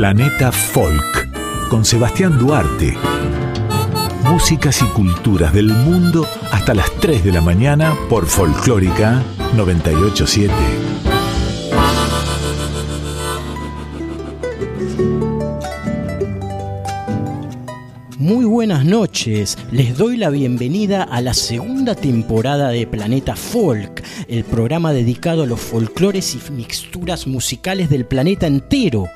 Planeta Folk con Sebastián Duarte. Músicas y culturas del mundo hasta las 3 de la mañana por Folclórica 987. Muy buenas noches, les doy la bienvenida a la segunda temporada de Planeta Folk, el programa dedicado a los folclores y mixturas musicales del planeta entero.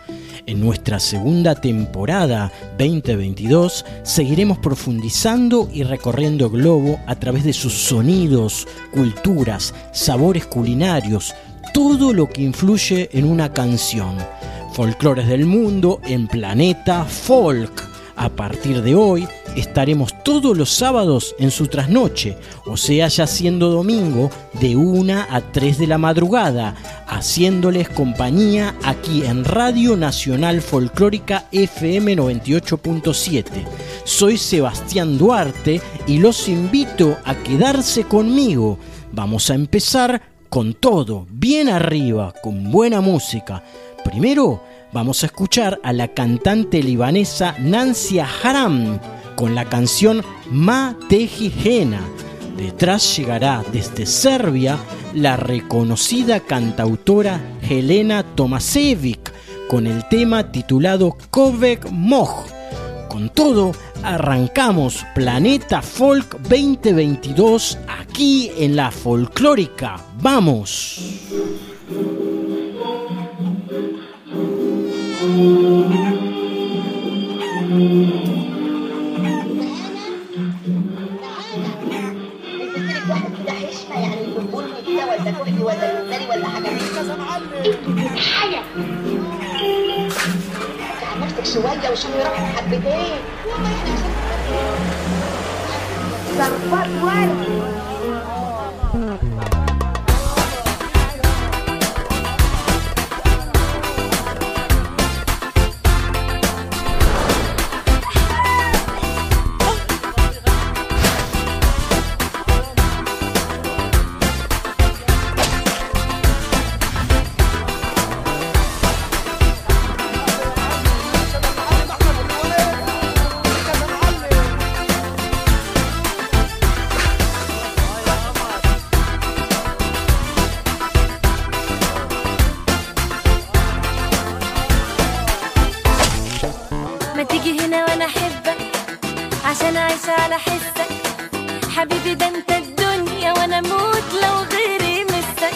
En nuestra segunda temporada 2022 seguiremos profundizando y recorriendo globo a través de sus sonidos, culturas, sabores culinarios, todo lo que influye en una canción. Folclores del mundo en Planeta Folk. A partir de hoy estaremos todos los sábados en su trasnoche, o sea, ya siendo domingo, de 1 a 3 de la madrugada, haciéndoles compañía aquí en Radio Nacional Folclórica FM 98.7. Soy Sebastián Duarte y los invito a quedarse conmigo. Vamos a empezar con todo, bien arriba, con buena música. Primero, vamos a escuchar a la cantante libanesa Nancy Haram con la canción Ma Tejijena. Detrás llegará desde Serbia la reconocida cantautora Helena Tomasevic con el tema titulado Kovek Moj. Con todo, arrancamos Planeta Folk 2022 aquí en la folclórica. ¡Vamos! جاهز يا معلم حاجة تعب نفسك شوية وشوي روحك حبتين. والله إحنا عشان ظرفات ورد عشان اعيش على حسك. حبيبي ده أنت الدنيا وأنا أموت لو غيري مسك.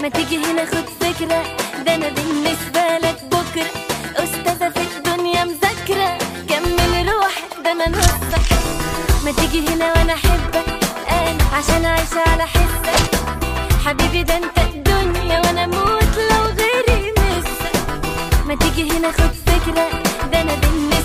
ما تيجي هنا خد فكرة. ده أنا بالنسبة لك بكرة. أستاذة في الدنيا مذاكرة. كمل روحك ده أنا نصك. ما تيجي هنا وأنا أحبك. أنا عشان أعيش على حسك. حبيبي ده أنت الدنيا وأنا أموت لو غيري مسك. ما تيجي هنا خد فكرة. ده أنا بالنسبة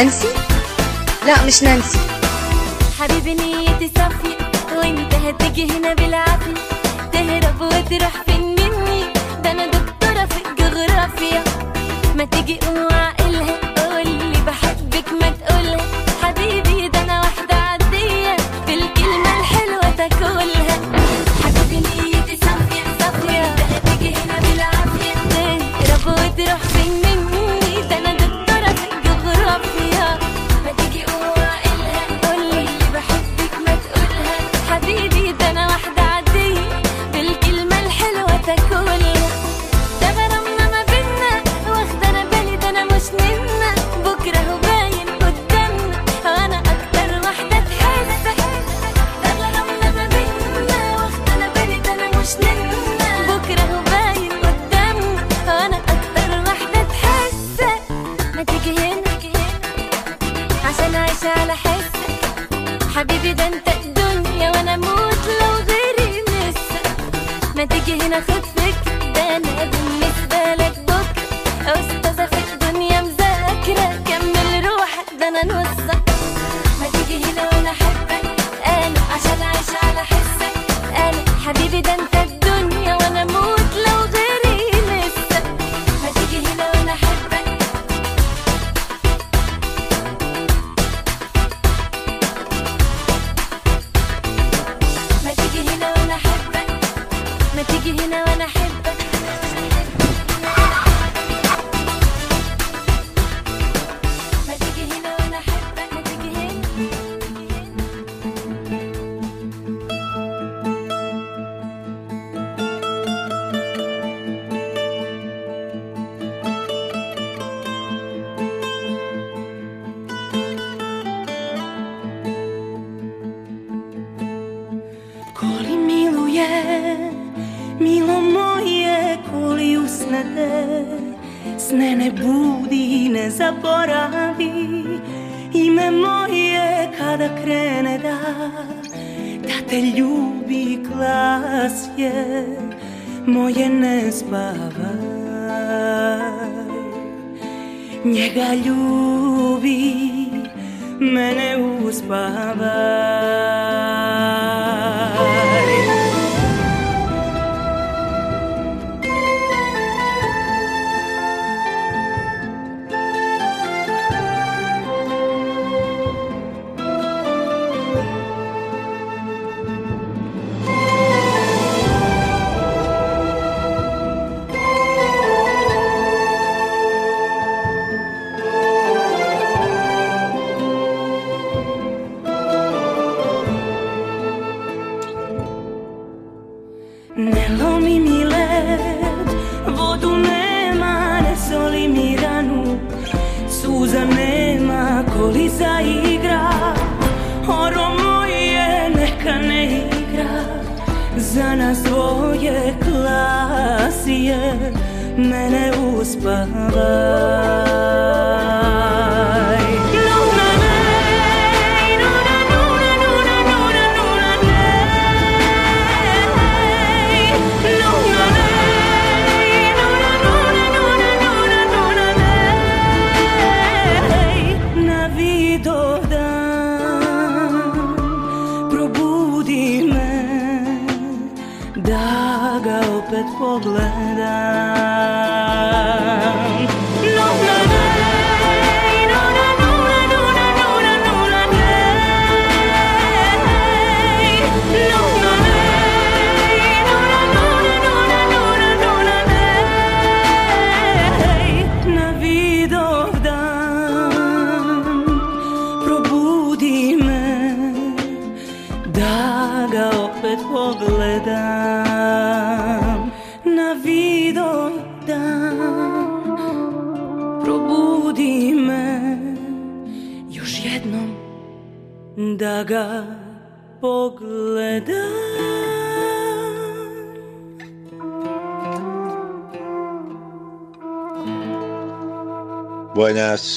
نانسي؟ لا مش نانسي حبيبي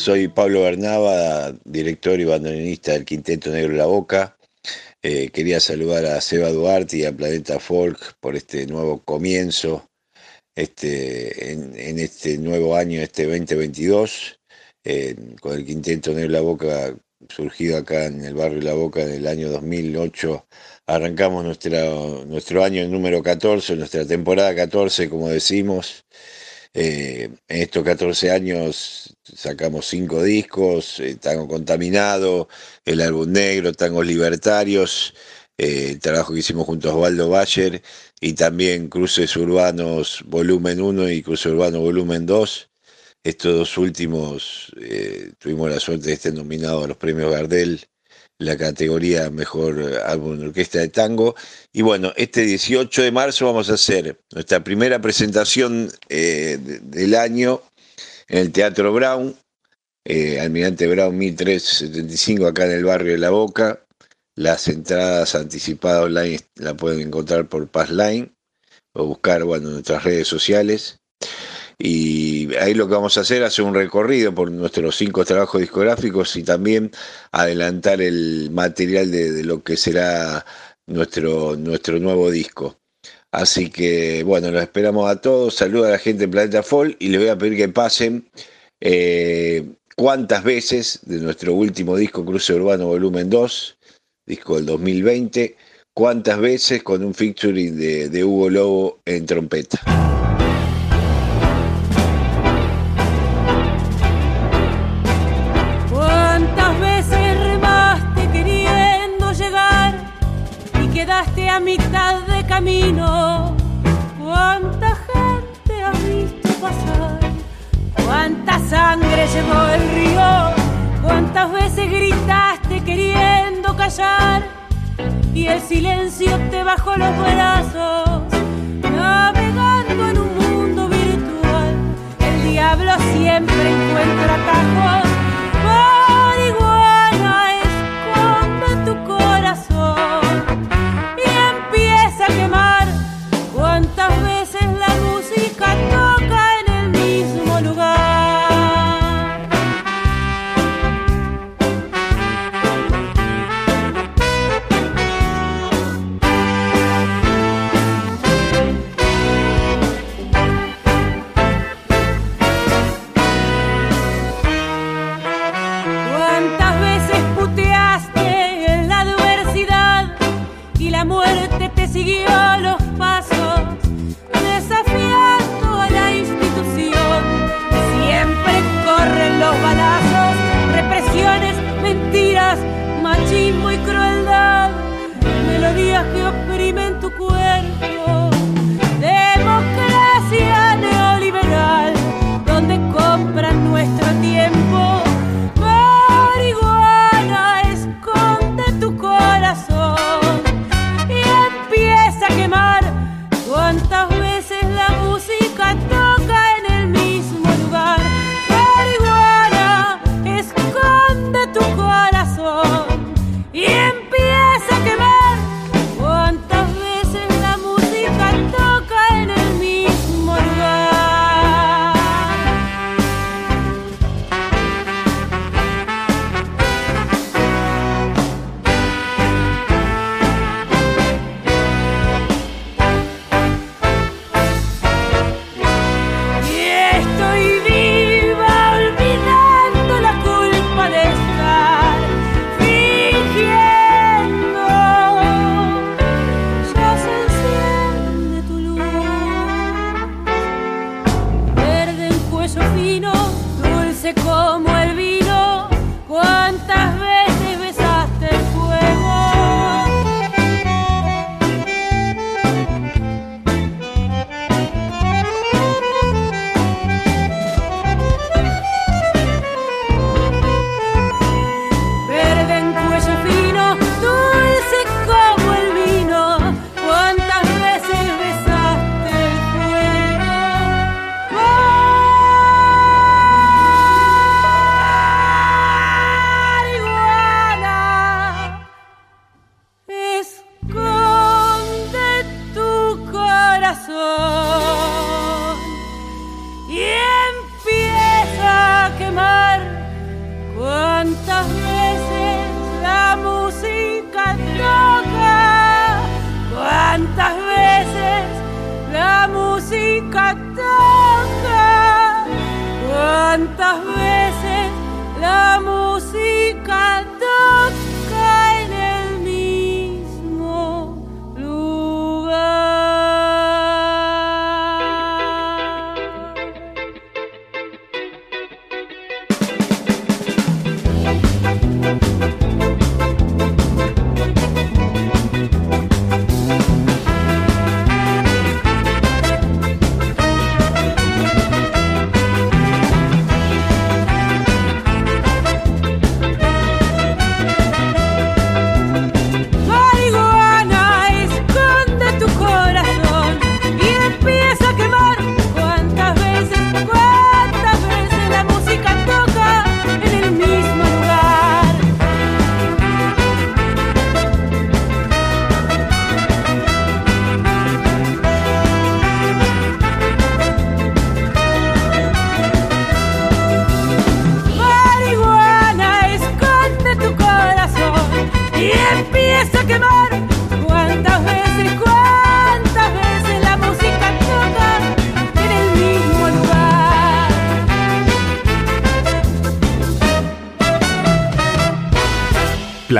soy Pablo Bernaba, director y bandoneonista del Quinteto Negro La Boca. Eh, quería saludar a Seba Duarte y a Planeta Folk por este nuevo comienzo este, en, este nuevo año, este 2022, eh, con el Quinteto Negro La Boca surgido acá en el barrio La Boca en el año 2008. Arrancamos nuestra, nuestro año número 14, nuestra temporada 14, como decimos. Eh, en estos 14 años sacamos cinco discos, eh, Tango Contaminado, el álbum negro, Tangos Libertarios, eh, el trabajo que hicimos junto a Osvaldo Bayer y también Cruces Urbanos Volumen 1 y Cruces Urbanos Volumen 2. Estos dos últimos tuvimos la suerte de estar nominados a los premios Gardel, la categoría Mejor Álbum de Orquesta de Tango. Y bueno, este 18 de marzo vamos a hacer nuestra primera presentación eh, de- del año en el Teatro Brown, eh, Almirante Brown 1375, acá en el barrio de La Boca. Las entradas anticipadas online la pueden encontrar por Passline o buscar bueno, en nuestras redes sociales. Y ahí lo que vamos a hacer es hacer un recorrido por nuestros cinco trabajos discográficos y también adelantar el material de, lo que será nuestro, nuestro nuevo disco. Así que bueno, los esperamos a todos. Saluda a la gente de Planeta Fall y les voy a pedir que pasen eh, cuántas veces de nuestro último disco Cruce Urbano Volumen 2, disco del 2020, cuántas veces con un featuring de Hugo Lobo en trompeta. Camino? ¿Cuánta gente has visto pasar? ¿Cuánta sangre llevó el río? ¿Cuántas veces gritaste queriendo callar? Y el silencio te bajó los brazos, navegando en un mundo virtual. El diablo siempre encuentra atajos.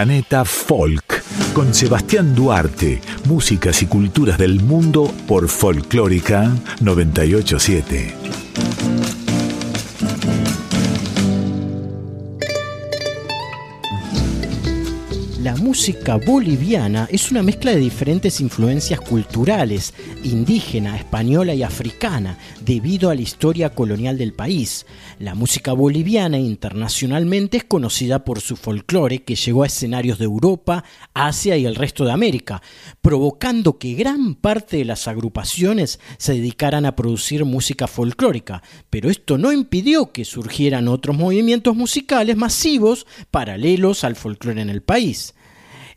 Planeta Folk con Sebastián Duarte, músicas y culturas del mundo por Folclórica 987. La música boliviana es una mezcla de diferentes influencias culturales, indígena, española y africana, debido a la historia colonial del país. La música boliviana internacionalmente es conocida por su folclore que llegó a escenarios de Europa, Asia y el resto de América, provocando que gran parte de las agrupaciones se dedicaran a producir música folclórica, pero esto no impidió que surgieran otros movimientos musicales masivos paralelos al folclore en el país.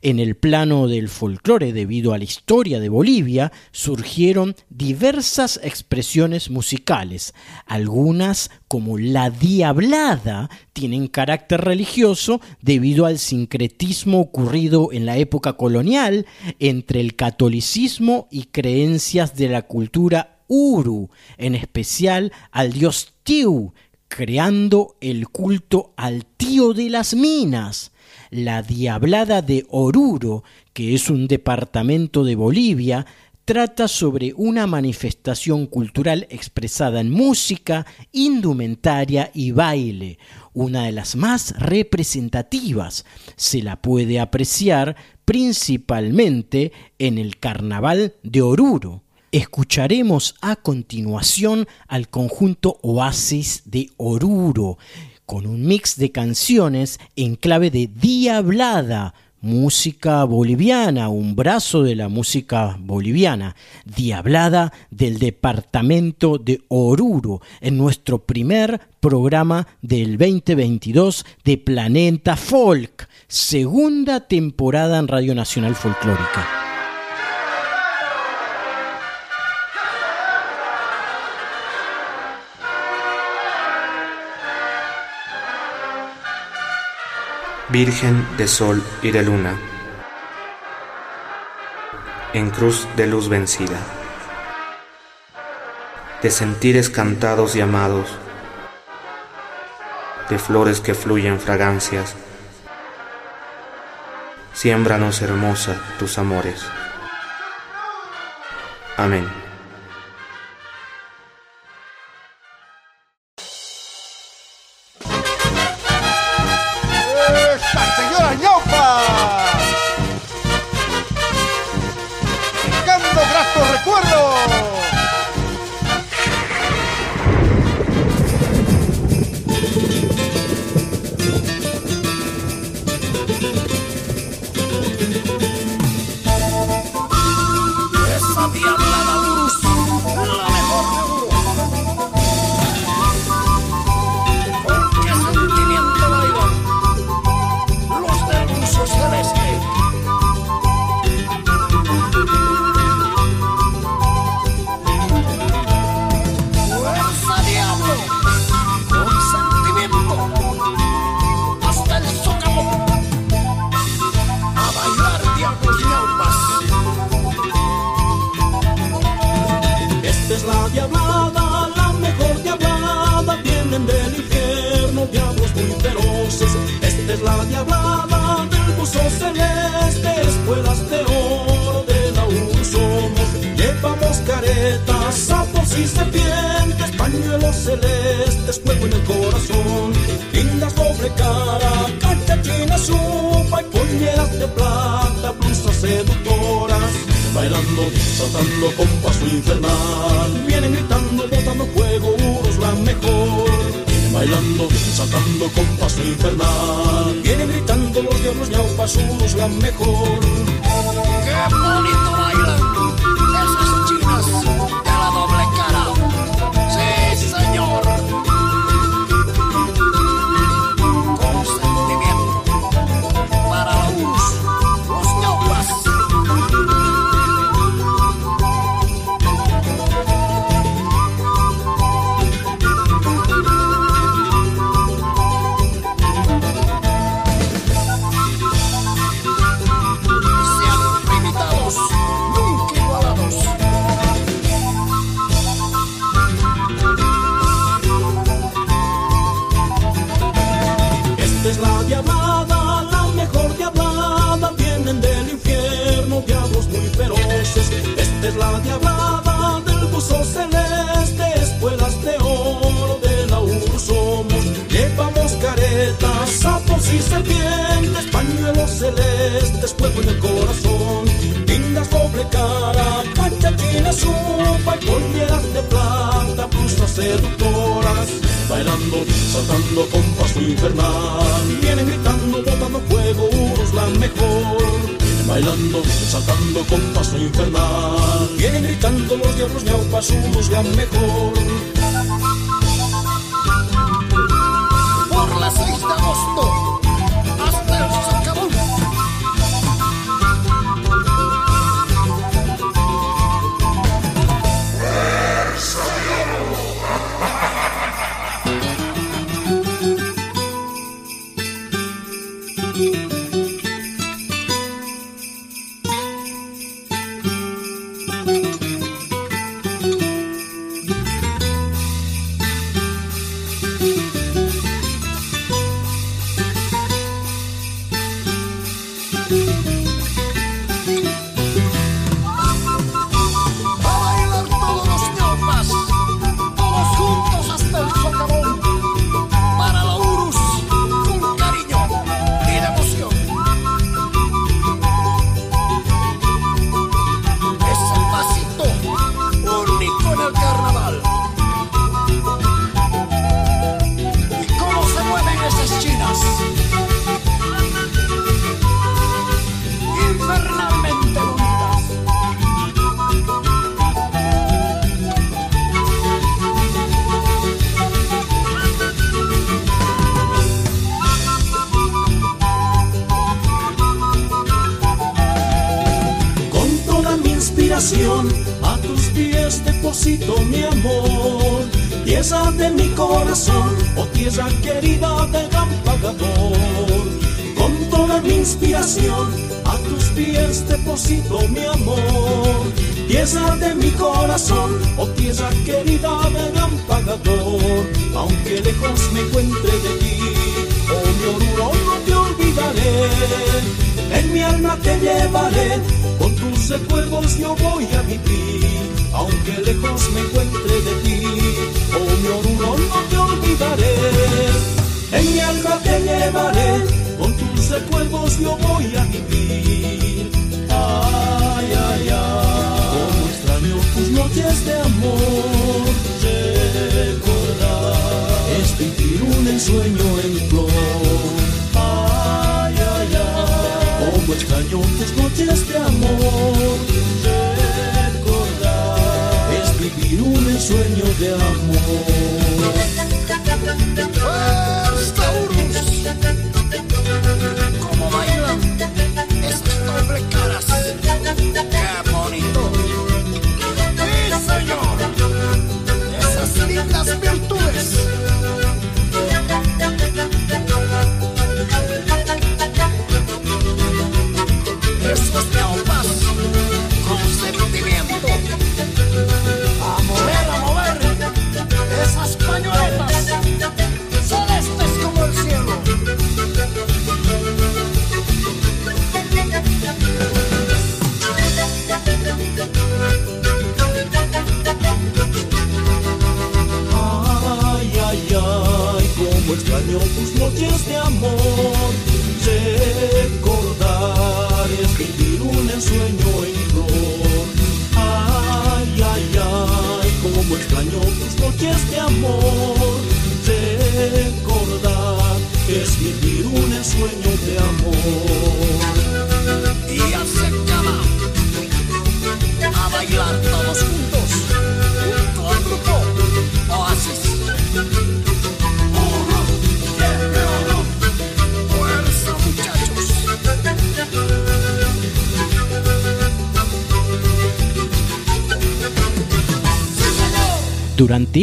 En el plano del folclore, debido a la historia de Bolivia, surgieron diversas expresiones musicales. Algunas, como la diablada, tienen carácter religioso debido al sincretismo ocurrido en la época colonial entre el catolicismo y creencias de la cultura uru, en especial al dios Tiu, creando el culto al tío de las minas la Diablada de Oruro, que es un departamento de Bolivia, trata sobre una manifestación cultural expresada en música, indumentaria y baile, una de las más representativas. Se la puede apreciar principalmente en el Carnaval de Oruro. Escucharemos a continuación al conjunto Oasis de Oruro, con un mix de canciones en clave de diablada, música boliviana, un brazo de la música boliviana, diablada del departamento de Oruro, en nuestro primer programa del 2022 de Planeta Folk, segunda temporada en Radio Nacional Folclórica. Virgen de Sol y de Luna, en cruz de luz vencida, de sentires cantados y amados, de flores que fluyen fragancias, siémbranos hermosa tus amores. Amén.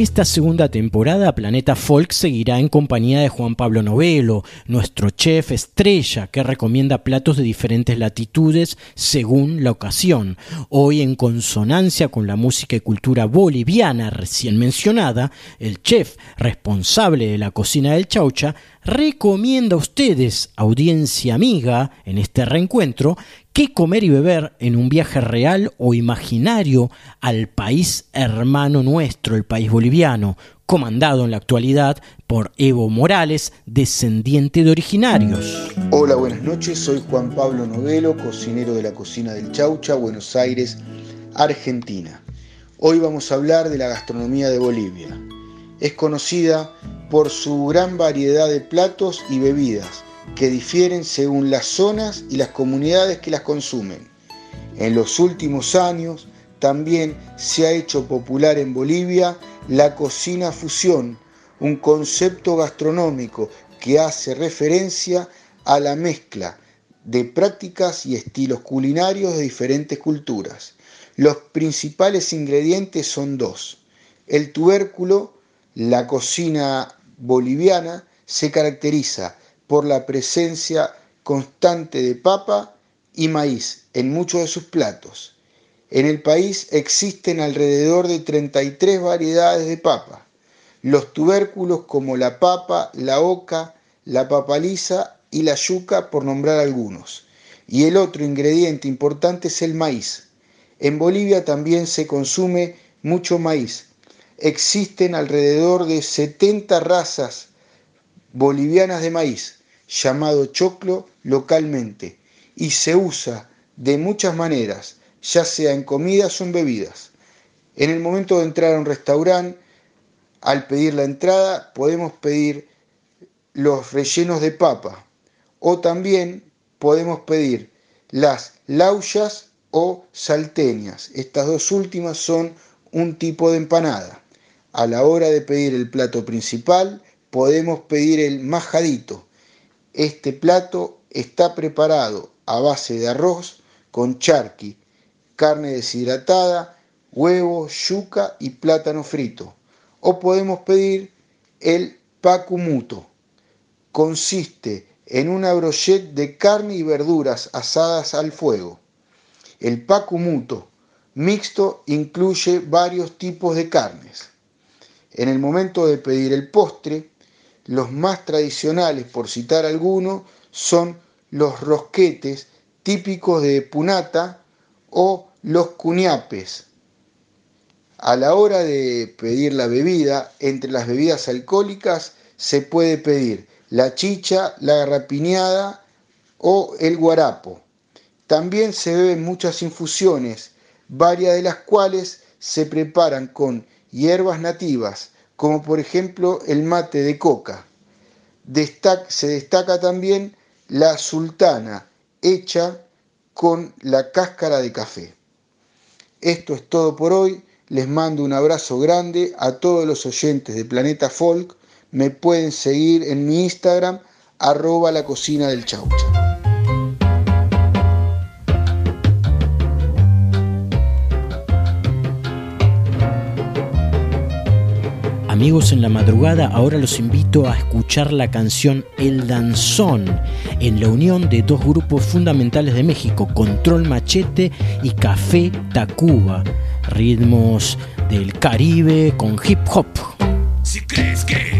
esta segunda temporada Planeta Folk seguirá en compañía de Juan Pablo Novelo, nuestro chef estrella que recomienda platos de diferentes latitudes según la ocasión. Hoy en consonancia con la música y cultura boliviana recién mencionada, el chef responsable de la cocina del Chaucha recomienda a ustedes, audiencia amiga, en este reencuentro, ¿Qué comer y beber en un viaje real o imaginario al país hermano nuestro, el país boliviano, comandado en la actualidad por Evo Morales, descendiente de originarios? Hola, buenas noches, soy Juan Pablo Novelo, cocinero de la cocina del Chaucha, Buenos Aires, Argentina. Hoy vamos a hablar de la gastronomía de Bolivia. Es conocida por su gran variedad de platos y bebidas que difieren según las zonas y las comunidades que las consumen. En los últimos años también se ha hecho popular en Bolivia la cocina fusión, un concepto gastronómico que hace referencia a la mezcla de prácticas y estilos culinarios de diferentes culturas. Los principales ingredientes son dos. El tubérculo, la cocina boliviana, se caracteriza por la presencia constante de papa y maíz en muchos de sus platos. En el país existen alrededor de 33 variedades de papa. Los tubérculos como la papa, la oca, la papa lisa y la yuca, por nombrar algunos. Y el otro ingrediente importante es el maíz. En Bolivia también se consume mucho maíz. Existen alrededor de 70 razas bolivianas de maíz, llamado choclo localmente, y se usa de muchas maneras, ya sea en comidas o en bebidas. En el momento de entrar a un restaurante, al pedir la entrada, podemos pedir los rellenos de papa o también podemos pedir las lauyas o salteñas. Estas dos últimas son un tipo de empanada. A la hora de pedir el plato principal, podemos pedir el majadito. Este plato está preparado a base de arroz con charqui, carne deshidratada, huevo, yuca y plátano frito. O podemos pedir el pacumuto. Consiste en una brochette de carne y verduras asadas al fuego. El pacumuto mixto incluye varios tipos de carnes. En el momento de pedir el postre, los más tradicionales, por citar algunos, son los rosquetes típicos de Punata o los cuñapes. A la hora de pedir la bebida, entre las bebidas alcohólicas se puede pedir la chicha, la garrapiñada o el guarapo. También se beben muchas infusiones, varias de las cuales se preparan con hierbas nativas, como por ejemplo el mate de coca. se destaca también la sultana, hecha con la cáscara de café. Esto es todo por hoy. Les mando un abrazo grande a todos los oyentes de Planeta Folk. Me pueden seguir en mi Instagram, arroba la cocina del chaucha. Amigos en la madrugada, ahora los invito a escuchar la canción El Danzón en la unión de dos grupos fundamentales de México, Control Machete y Café Tacuba, ritmos del Caribe con hip hop. Si crees que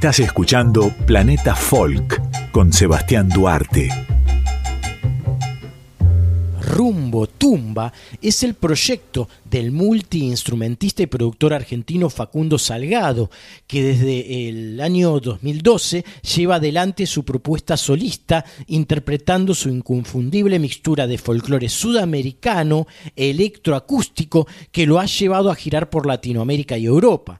Estás escuchando Planeta Folk con Sebastián Duarte. Rumbo Tumba es el proyecto del multiinstrumentista y productor argentino Facundo Salgado, que desde el año 2012 lleva adelante su propuesta solista, interpretando su inconfundible mixtura de folclore sudamericano, electroacústico, que lo ha llevado a girar por Latinoamérica y Europa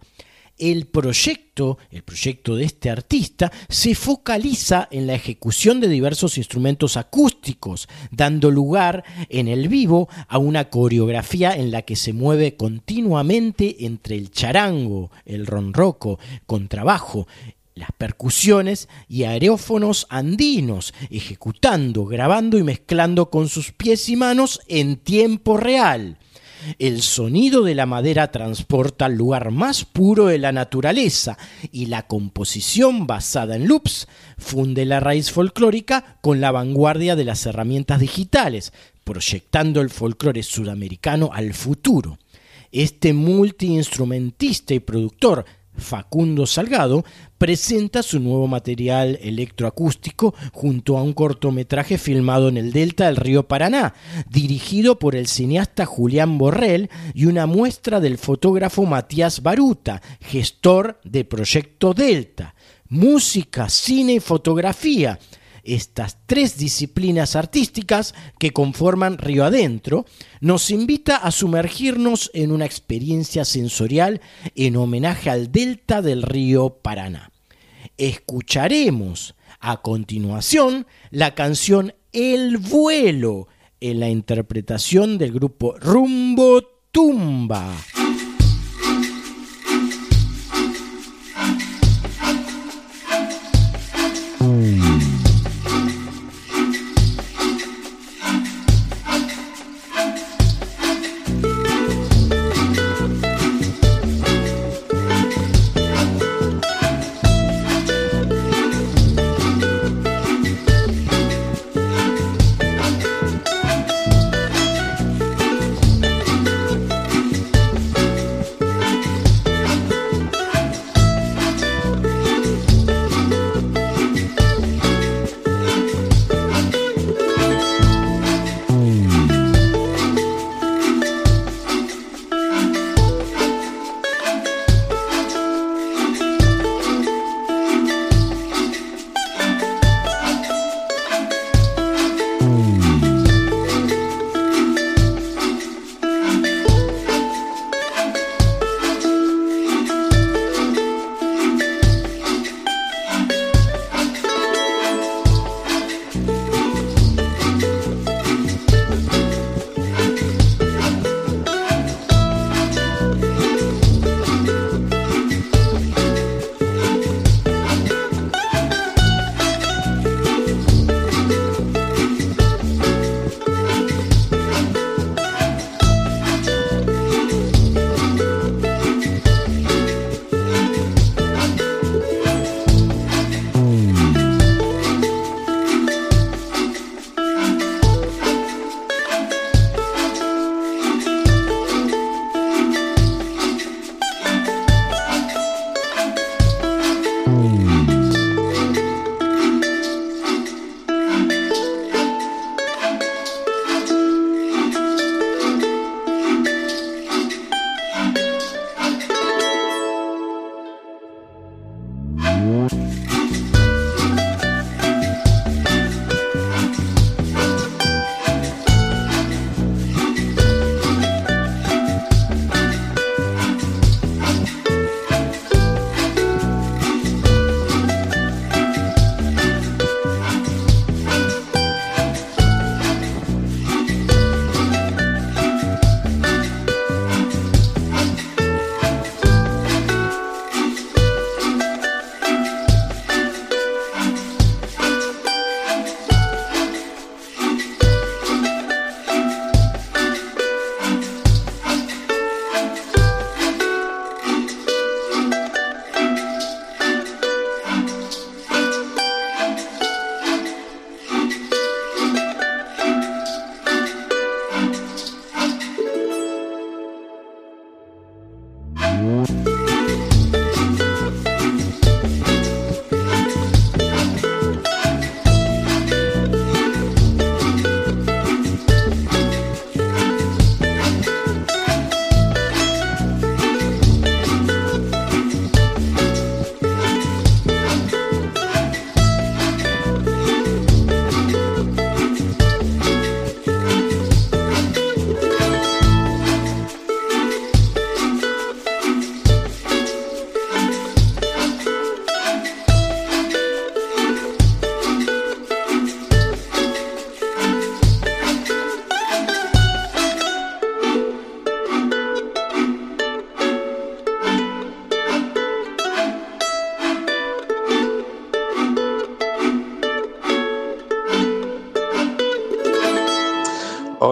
el proyecto, el proyecto de este artista, se focaliza en la ejecución de diversos instrumentos acústicos, dando lugar en el vivo a una coreografía en la que se mueve continuamente entre el charango, el ronroco, contrabajo, las percusiones y aerófonos andinos, ejecutando, grabando y mezclando con sus pies y manos en tiempo real. El sonido de la madera transporta al lugar más puro de la naturaleza y la composición basada en loops funde la raíz folclórica con la vanguardia de las herramientas digitales, proyectando el folclore sudamericano al futuro. Este multiinstrumentista y productor Facundo Salgado presenta su nuevo material electroacústico junto a un cortometraje filmado en el delta del río Paraná, dirigido por el cineasta Julián Borrell y una muestra del fotógrafo Matías Baruta, gestor de Proyecto Delta. Música, cine y fotografía. Estas tres disciplinas artísticas que conforman Río Adentro, nos invita a sumergirnos en una experiencia sensorial en homenaje al delta del río Paraná. Escucharemos a continuación la canción El vuelo en la interpretación del grupo Rumbo Tumba.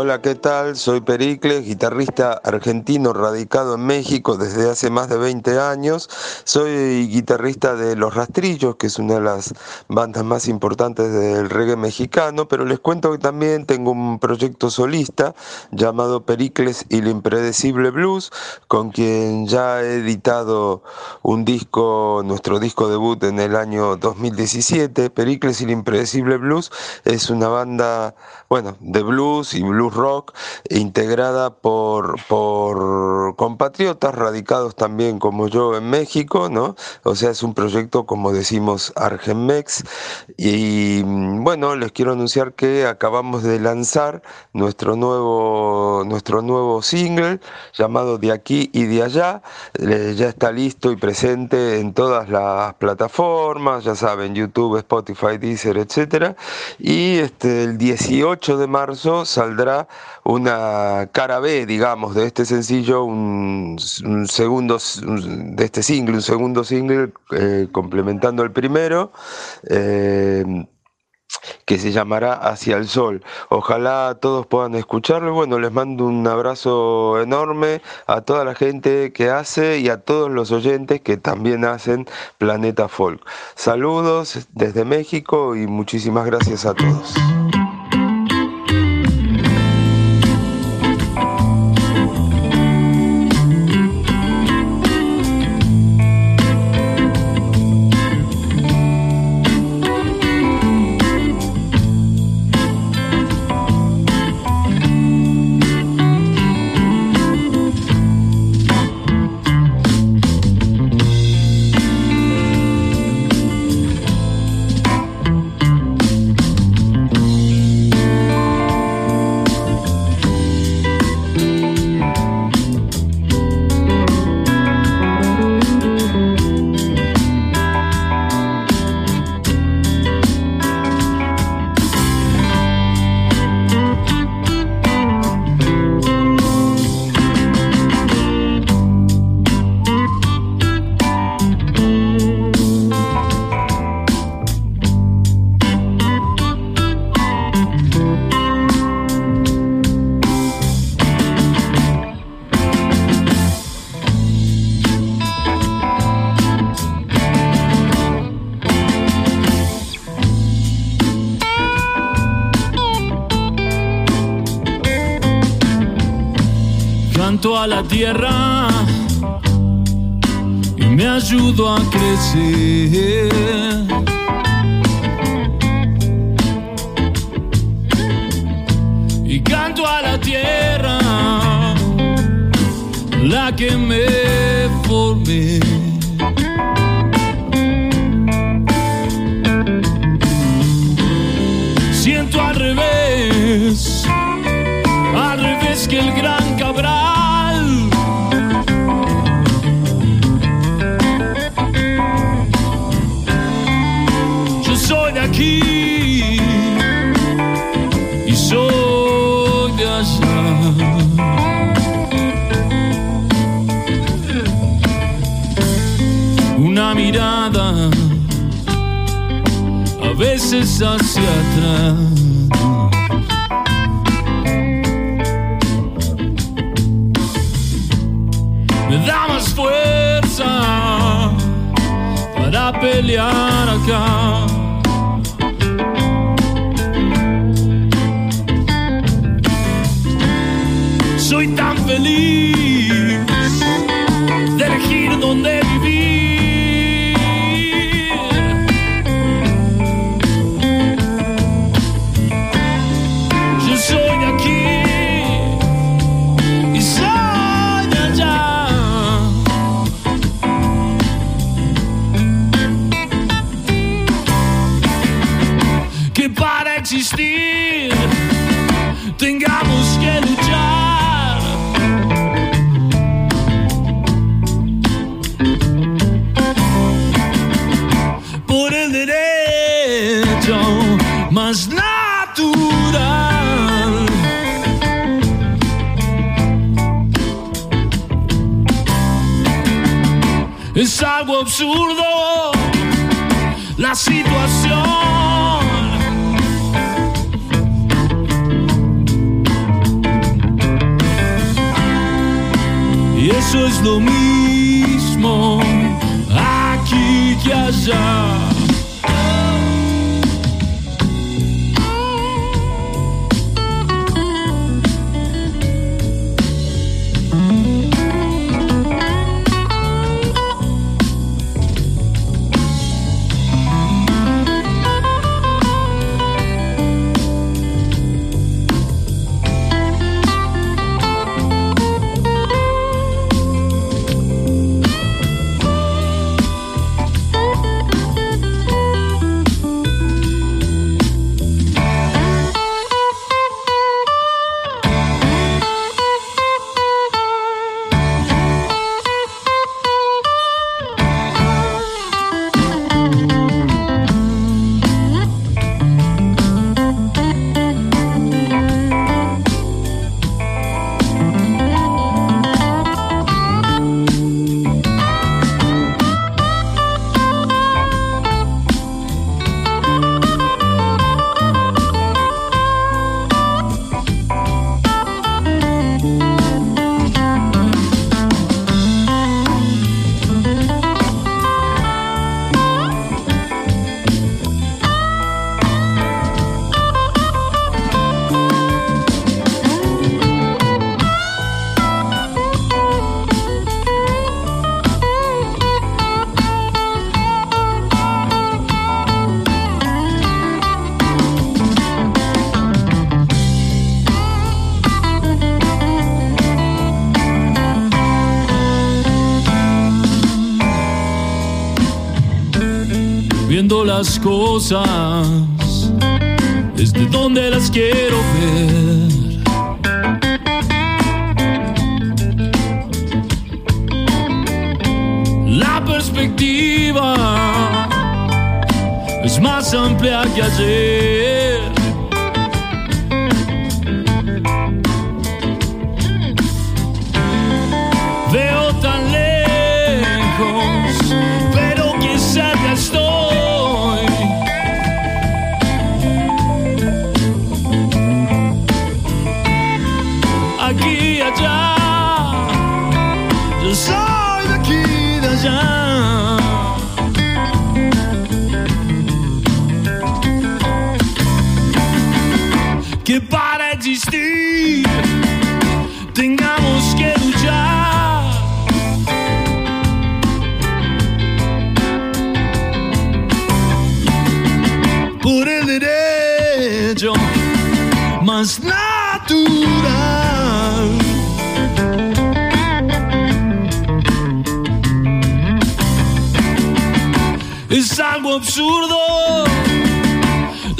Hola, ¿qué tal? Soy Pericles, guitarrista argentino radicado en México desde hace más de 20 años. Soy guitarrista de Los Rastrillos, que es una de las bandas más importantes del reggae mexicano, pero les cuento que también tengo un proyecto solista llamado Pericles y el Impredecible Blues, con quien ya he editado un disco, nuestro disco debut en el año 2017. Pericles y el Impredecible Blues es una banda, bueno, de blues y blues blues integrada por, por compatriotas radicados también como yo en México, ¿no? O sea, es un proyecto, como decimos, Argenmex. Y bueno, les quiero anunciar que acabamos de lanzar nuestro nuevo, nuestro nuevo single llamado De aquí y de allá. Eh, ya está listo y presente en todas las plataformas, ya saben, YouTube, Spotify, Deezer, etc. Y este, el 18 de marzo saldrá una cara B, digamos, de este sencillo, un, un segundo, un- de este single, un segundo single eh, complementando el primero. eh, que se llamará Hacia el Sol. Ojalá todos puedan escucharlo. Bueno, les mando un abrazo enorme a toda la gente que hace y a todos los oyentes que también hacen Planeta Folk. Saludos desde México y muchísimas gracias a todos. Me ayudo a crecer. Y canto a la tierra, la que me formé. A veces hacia atrás. me da más fuerza para pelear acá. Lo mismo aquí que allá. Las cosas desde donde las quiero ver. La perspectiva es más amplia que ayer.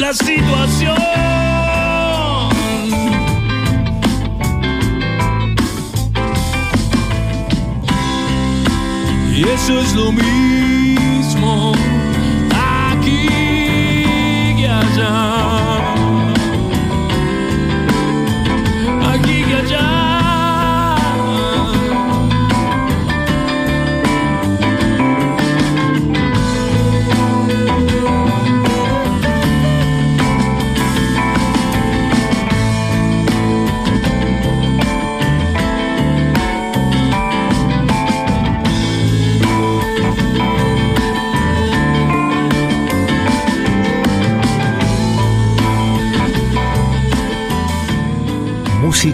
La situación. Y eso es lo mismo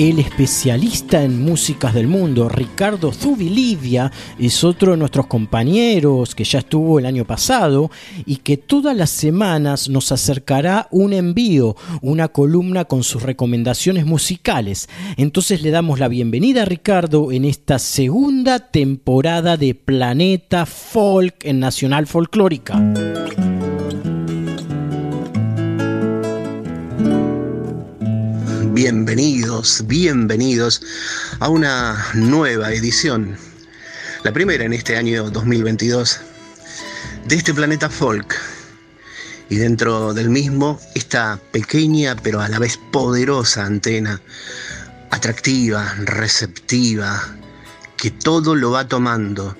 El especialista en músicas del mundo, Ricardo Zubilivia, es otro de nuestros compañeros que ya estuvo el año pasado y que todas las semanas nos acercará un envío, una columna con sus recomendaciones musicales. Entonces le damos la bienvenida a Ricardo en esta segunda temporada de Planeta Folk en Nacional Folclórica. Bienvenidos, bienvenidos a una nueva edición, la primera en este año 2022, de este planeta folk. Y dentro del mismo, esta pequeña pero a la vez poderosa antena, atractiva, receptiva, que todo lo va tomando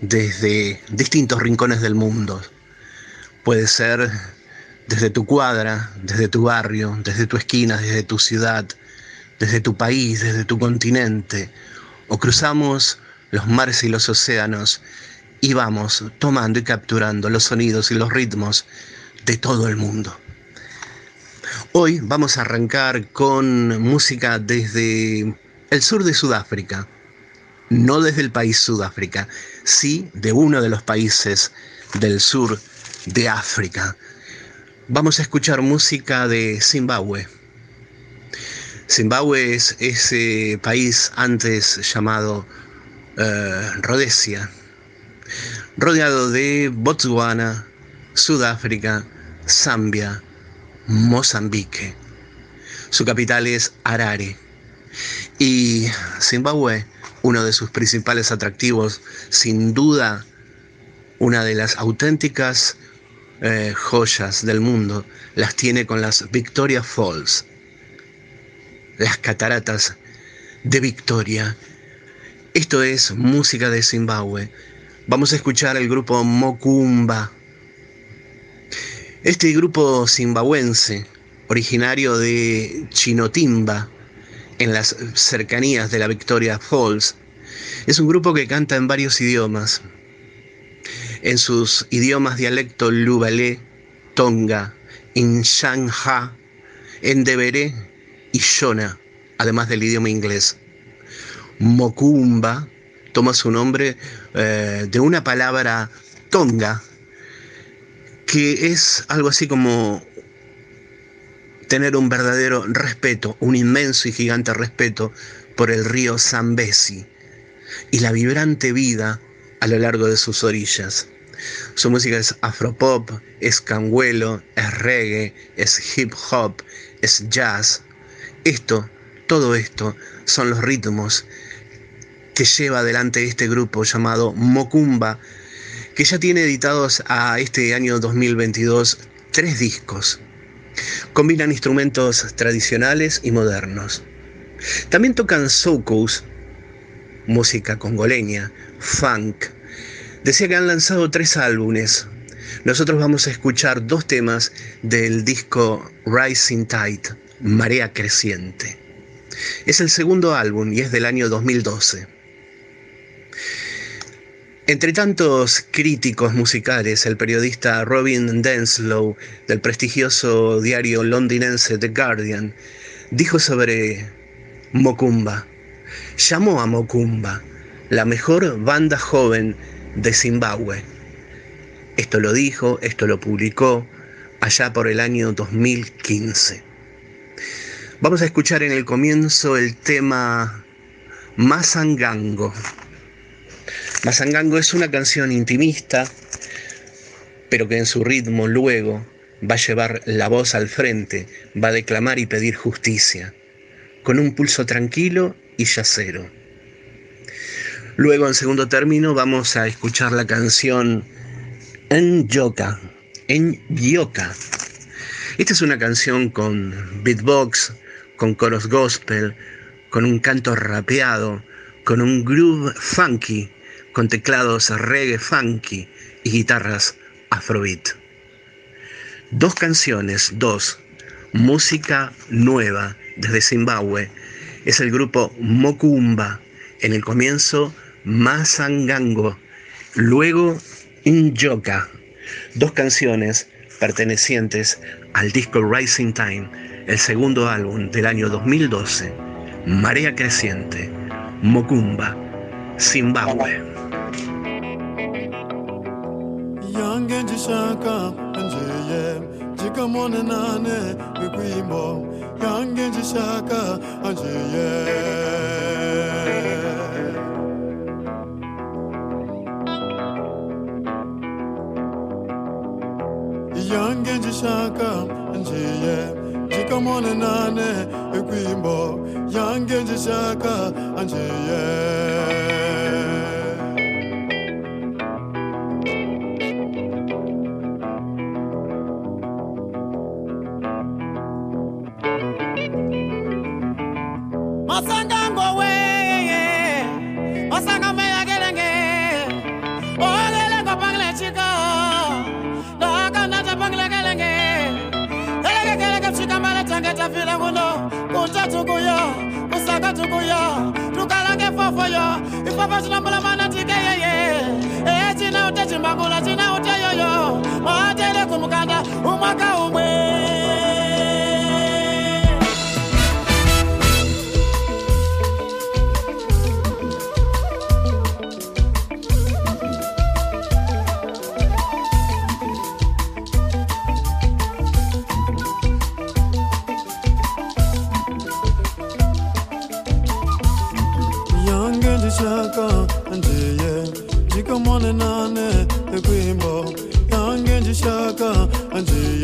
desde distintos rincones del mundo. Puede ser desde tu cuadra, desde tu barrio, desde tu esquina, desde tu ciudad, desde tu país, desde tu continente, o cruzamos los mares y los océanos y vamos tomando y capturando los sonidos y los ritmos de todo el mundo. Hoy vamos a arrancar con música desde el sur de Sudáfrica, no desde el país Sudáfrica, sí de uno de los países del sur de África, Vamos a escuchar música de Zimbabue. Zimbabue es ese país antes llamado eh, Rhodesia, rodeado de Botswana, Sudáfrica, Zambia, Mozambique. Su capital es Harare. Y Zimbabue, uno de sus principales atractivos, sin duda, una de las auténticas eh, joyas del mundo las tiene con las Victoria Falls, las cataratas de Victoria. Esto es música de Zimbabue. Vamos a escuchar el grupo Mokumba. Este grupo zimbabuense, originario de Chinotimba, en las cercanías de la Victoria Falls, es un grupo que canta en varios idiomas, en sus idiomas dialecto Lubalé, Tonga, Inshangha, Endeveré y Shona, además del idioma inglés. Mocumba toma su nombre eh, de una palabra tonga, que es algo así como tener un verdadero respeto, un inmenso y gigante respeto por el río Zambezi y la vibrante vida a lo largo de sus orillas. Su música es afropop, es canguelo, es reggae, es hip hop, es jazz. Esto, todo esto, son los ritmos que lleva adelante este grupo llamado Mocumba, que ya tiene editados a este año 2022 tres discos. Combinan instrumentos tradicionales y modernos. También tocan soukous, música congoleña, funk. Decía que han lanzado tres álbumes. Nosotros vamos a escuchar dos temas del disco Rising Tide, Marea Creciente. Es el segundo álbum y es del año 2012. Entre tantos críticos musicales, el periodista Robin Denslow del prestigioso diario londinense The Guardian dijo sobre Mokumba, llamó a Mokumba la mejor banda joven de Zimbabue. Esto lo dijo, esto lo publicó allá por el año 2015. Vamos a escuchar en el comienzo el tema Masangango. Mazangango es una canción intimista, pero que en su ritmo luego va a llevar la voz al frente, va a declamar y pedir justicia, con un pulso tranquilo y yacero. Luego, en segundo término, vamos a escuchar la canción En Yoka, En Yoka. Esta es una canción con beatbox, con coros gospel, con un canto rapeado, con un groove funky con teclados reggae funky y guitarras afrobeat. Dos canciones, dos, música nueva desde Zimbabue, es el grupo Mokumba, en el comienzo Masangango, luego Injoka, dos canciones pertenecientes al disco Rising Time, el segundo álbum del año 2012, Marea Creciente, Mokumba, Zimbabue. yange njishaka njiye ndikamone nane ekwimbo yange njishaka njiye. kuya tukala ke fofoyo ifava cinambulamana tikeyeye eye cina ute cimbangula cina ute yoyo maatele kumukanda umwaka umwe ndigwimbo yange ndishaka anjiye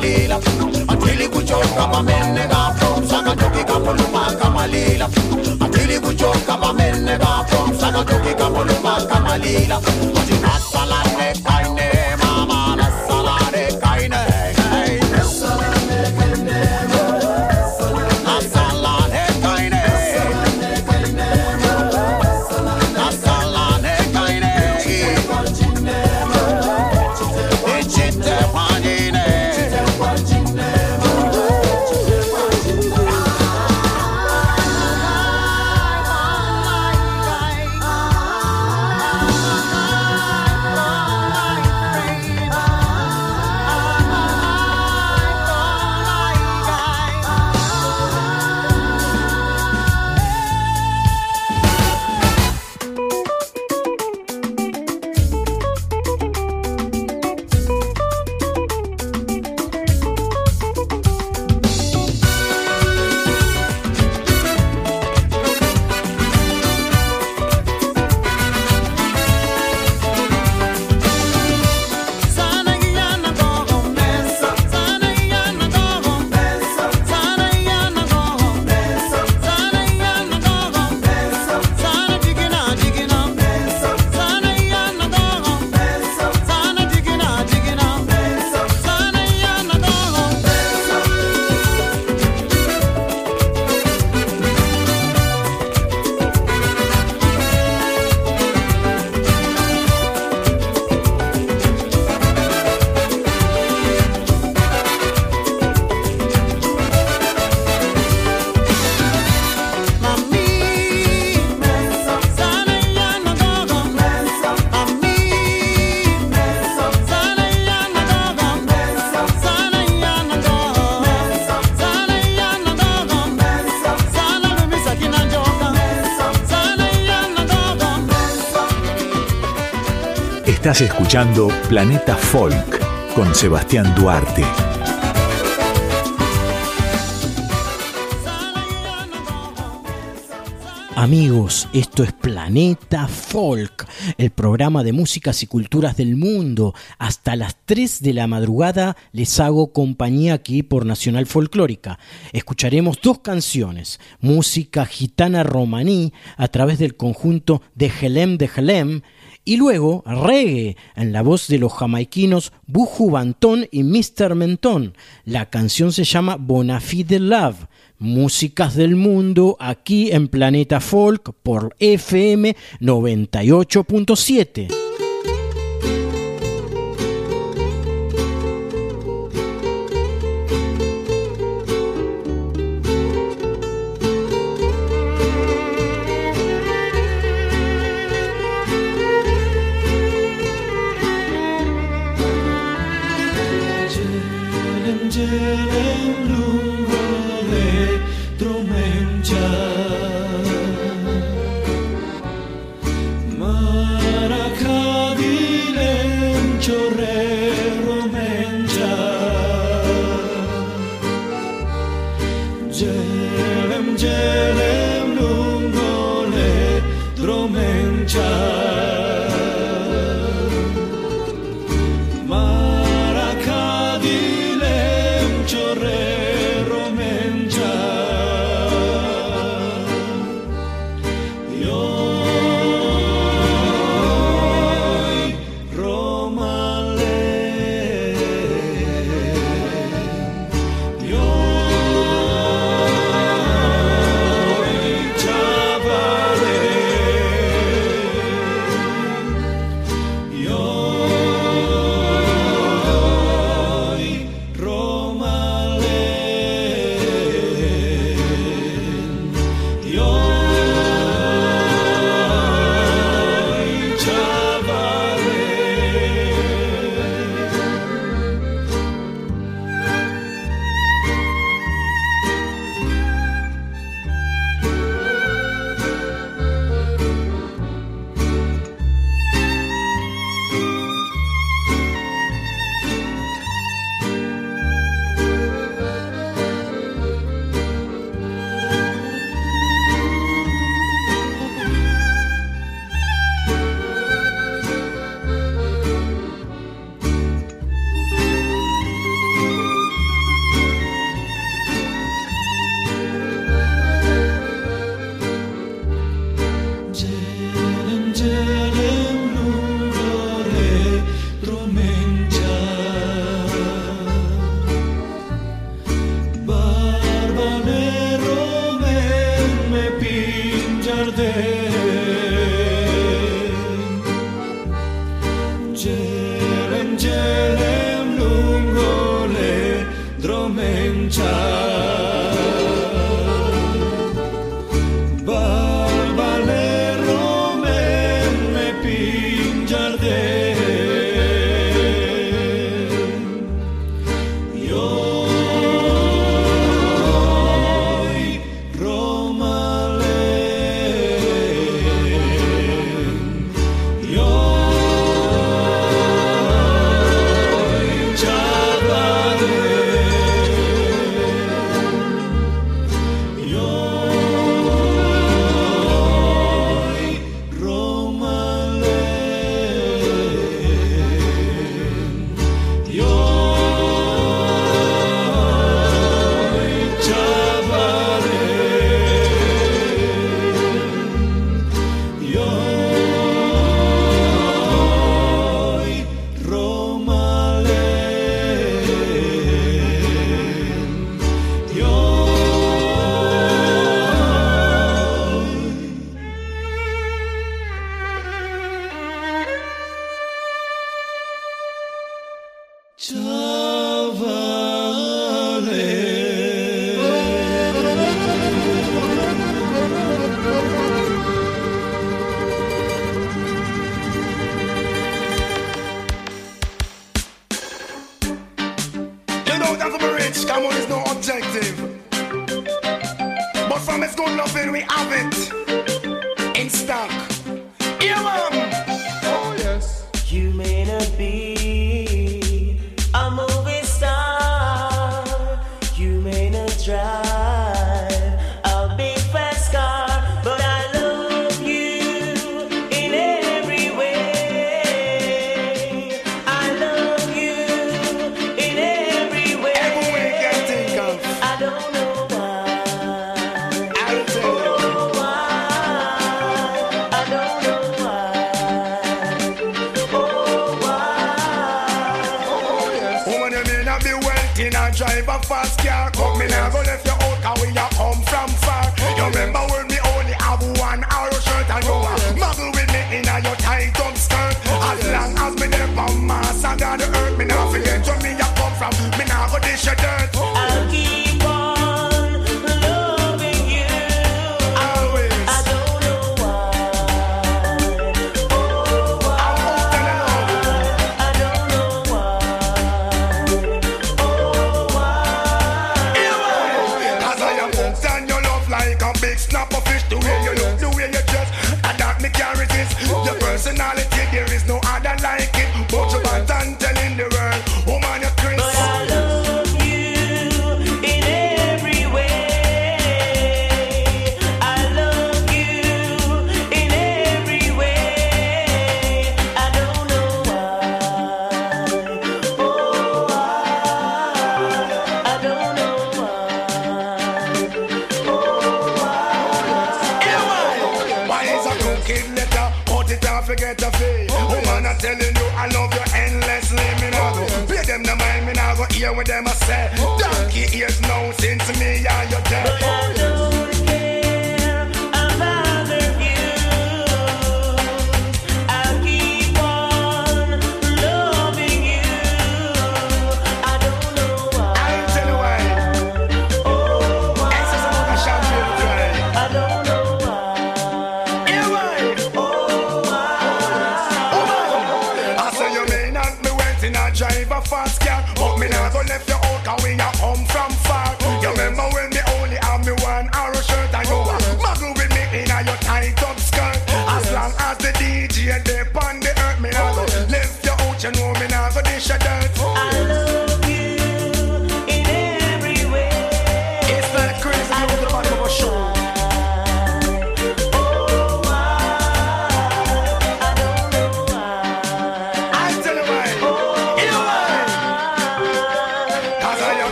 malila atili kuchoka pamene kapfo msakachokika polumaka malila atili kuchoka pamene kapfo msakachokika polumaka kamalila. Escuchando Planeta Folk con Sebastián Duarte. Amigos, esto es Planeta Folk, el programa de músicas y culturas del mundo. Hasta las 3 de la madrugada les hago compañía aquí por Nacional Folclórica. Escucharemos dos canciones, música gitana romaní a través del conjunto de Helem de Helem y luego reggae en la voz de los jamaiquinos Buju Bantón y Mr. Mentón. La canción se llama Bonafide Love. Músicas del mundo aquí en Planeta Folk por FM 98.7. Jerem Jerem.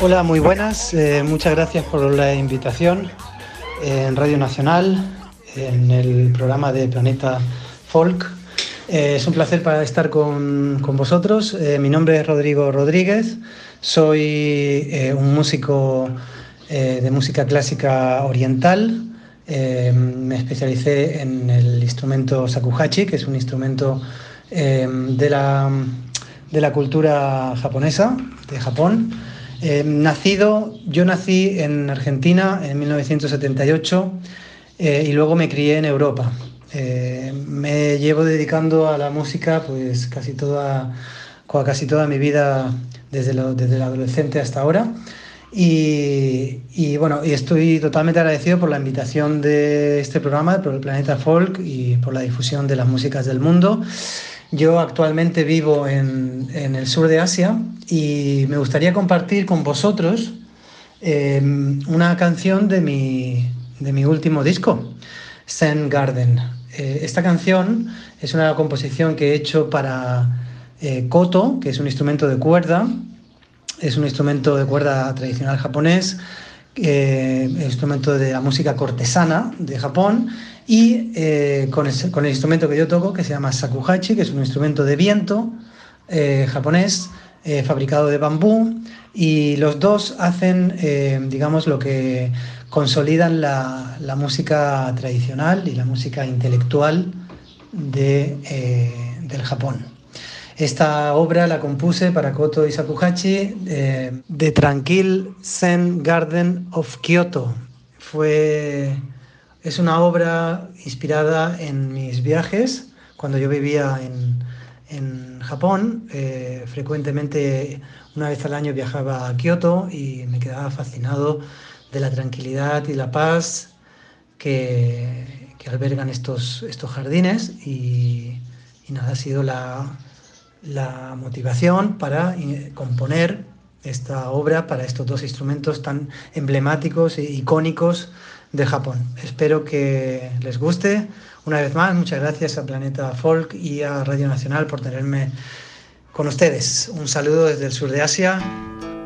Hola, muy buenas. eh, muchas gracias por la invitación en Radio Nacional, en el programa de Planeta Folk. Eh, es un placer para estar con, con vosotros. Eh, mi nombre es Rodrigo Rodríguez. Soy eh, un músico eh, de música clásica oriental. Eh, me especialicé en el instrumento shakuhachi, que es un instrumento eh, de, la, de la cultura japonesa, de Japón. Eh, nacido, yo nací en Argentina en 1978 eh, y luego me crié en Europa. Eh, me llevo dedicando a la música pues casi toda, casi toda mi vida desde, lo- desde el adolescente hasta ahora. Y, y, bueno, y estoy totalmente agradecido por la invitación de este programa, por el Planeta Folk y por la difusión de las músicas del mundo. Yo actualmente vivo en, en el sur de Asia y me gustaría compartir con vosotros eh, una canción de mi, de mi último disco, Zen Garden. Eh, esta canción es una composición que he hecho para eh, koto, que es un instrumento de cuerda, es un instrumento de cuerda tradicional japonés, eh, instrumento de la música cortesana de Japón, y eh, con, el, instrumento que yo toco, que se llama shakuhachi, que es un instrumento de viento eh, japonés, fabricado de bambú, y los dos hacen, digamos, lo que consolidan la, la música tradicional y la música intelectual de, del Japón. Esta obra la compuse para Koto y Shakuhachi eh, de Tranquil Zen Garden of Kyoto. Fue, es una obra inspirada en mis viajes cuando yo vivía en, en Japón. Eh, frecuentemente, una vez al año viajaba a Kioto y me quedaba fascinado de la tranquilidad y la paz que, que albergan estos, estos jardines. Y, y nada, ha sido la, la motivación para eh, componer esta obra para estos dos instrumentos tan emblemáticos e icónicos de Japón. Espero que les guste. Una vez más, muchas gracias a Planeta Folk y a Radio Nacional por tenerme con ustedes. Un saludo desde el sur de Asia.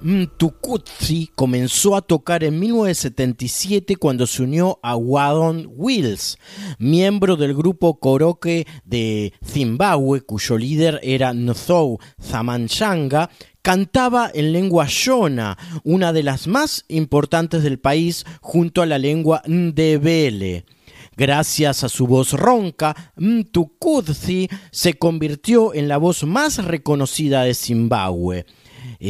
Mtukudzi comenzó a tocar en 1977 cuando se unió a Wadon Wills, miembro del grupo Koroke de Zimbabue, cuyo líder era Nthou Zamanchanga, cantaba en lengua shona, una de las más importantes del país junto a la lengua ndebele. Gracias a su voz ronca, Mtukudzi se convirtió en la voz más reconocida de Zimbabue,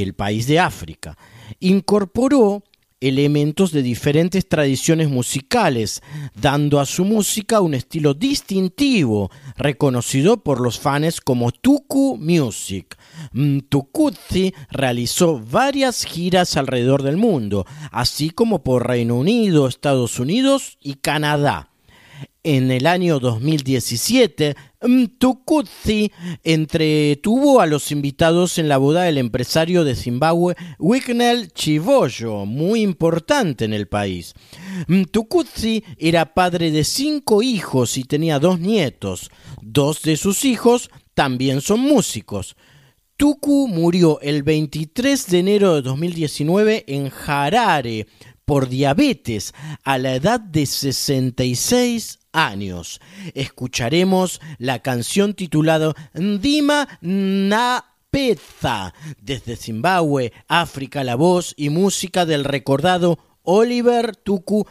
el país de África. Incorporó elementos de diferentes tradiciones musicales, dando a su música un estilo distintivo, reconocido por los fans como Tuku Music. Mtukudzi realizó varias giras alrededor del mundo, así como por Reino Unido, Estados Unidos y Canadá. En el año 2017, Mtukudzi entretuvo a los invitados en la boda del empresario de Zimbabue, Wicknell Chivoyo, muy importante en el país. Mtukudzi era padre de cinco hijos y tenía dos nietos. Dos de sus hijos también son músicos. Tuku murió el 23 de enero de 2019 en Harare por diabetes a la edad de 66 años. Escucharemos la canción titulada Ndima Napeza desde Zimbabue, África, la voz y música del recordado Oliver Tuku.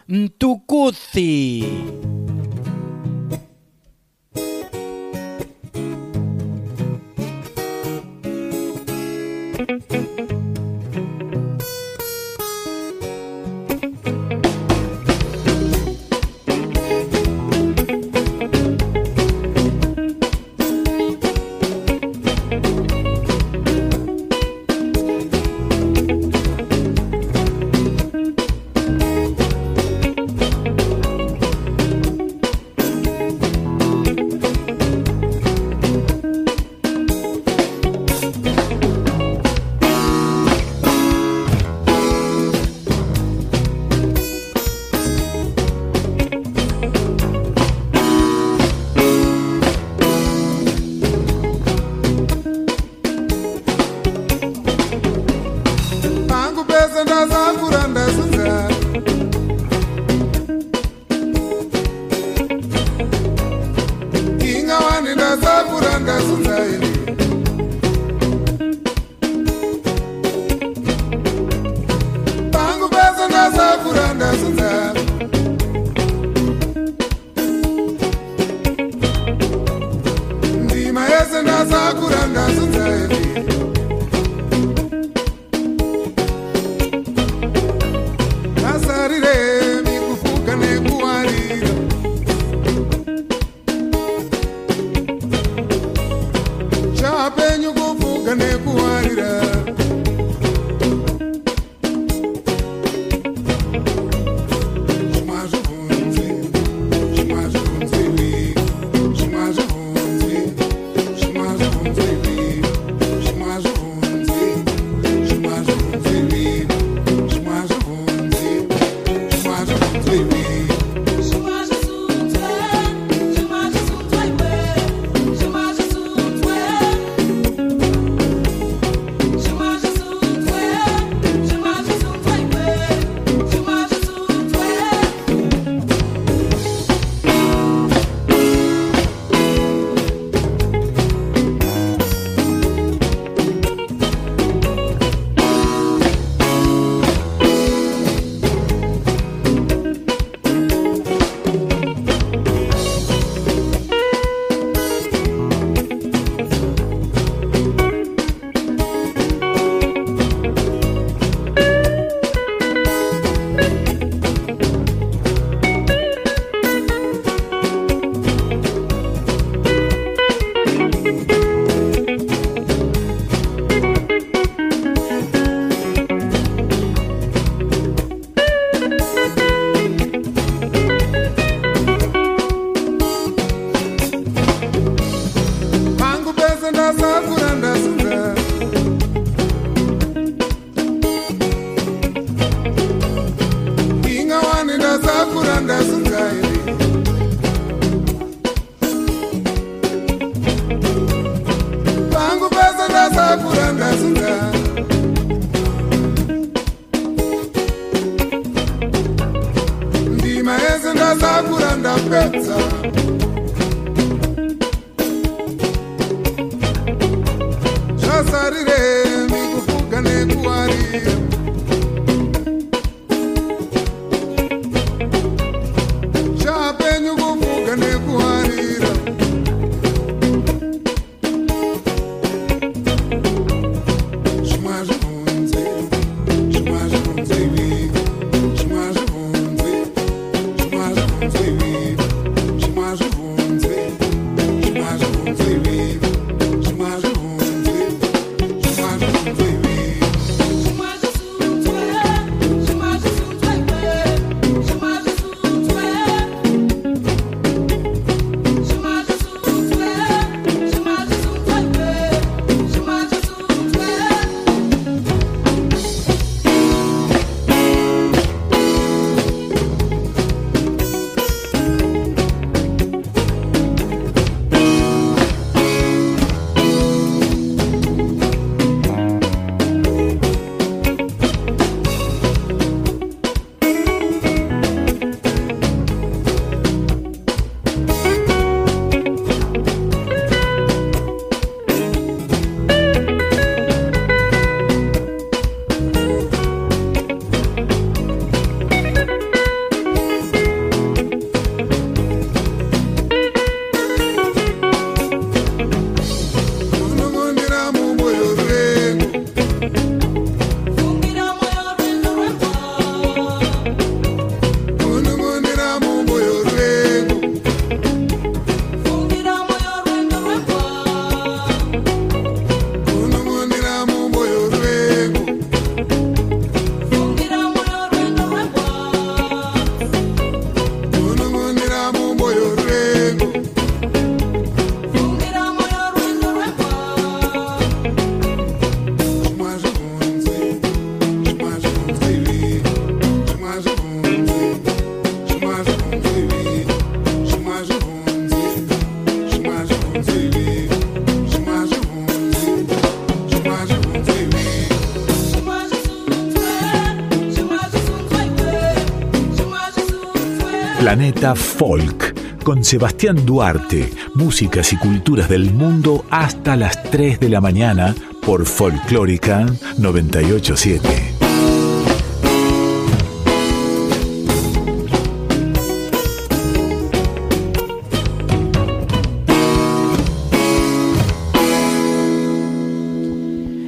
Planeta Folk con Sebastián Duarte, músicas y culturas del mundo hasta las 3 de la mañana por Folclórica 987.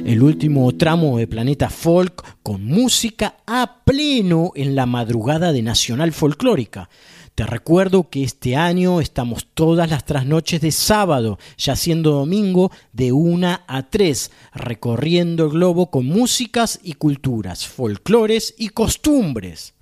El último tramo de Planeta Folk con música a pleno en la madrugada de Nacional Folclórica. Te recuerdo que este año estamos todas las trasnoches de sábado, ya siendo domingo, de 1 a 3, recorriendo el globo con músicas y culturas, folclores y costumbres.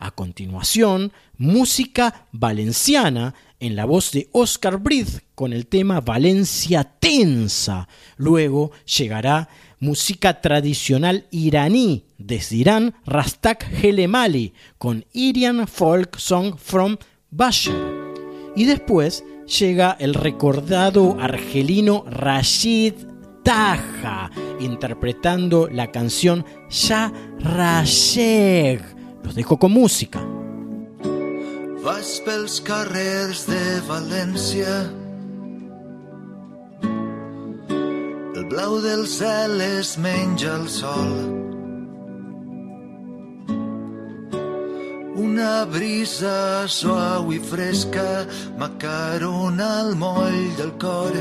A continuación, música valenciana en la voz de Oscar Briz con el tema Valencia Tensa. Luego llegará música tradicional iraní desde Irán, Rastak Helemali con Irian Folk Song from Basher. Y después llega el recordado argelino Rashid Taja interpretando la canción Ya Rasheg. Los dejo con música. Vas de blau del cel es menja el sol Una brisa suau i fresca m'acarona el moll del cor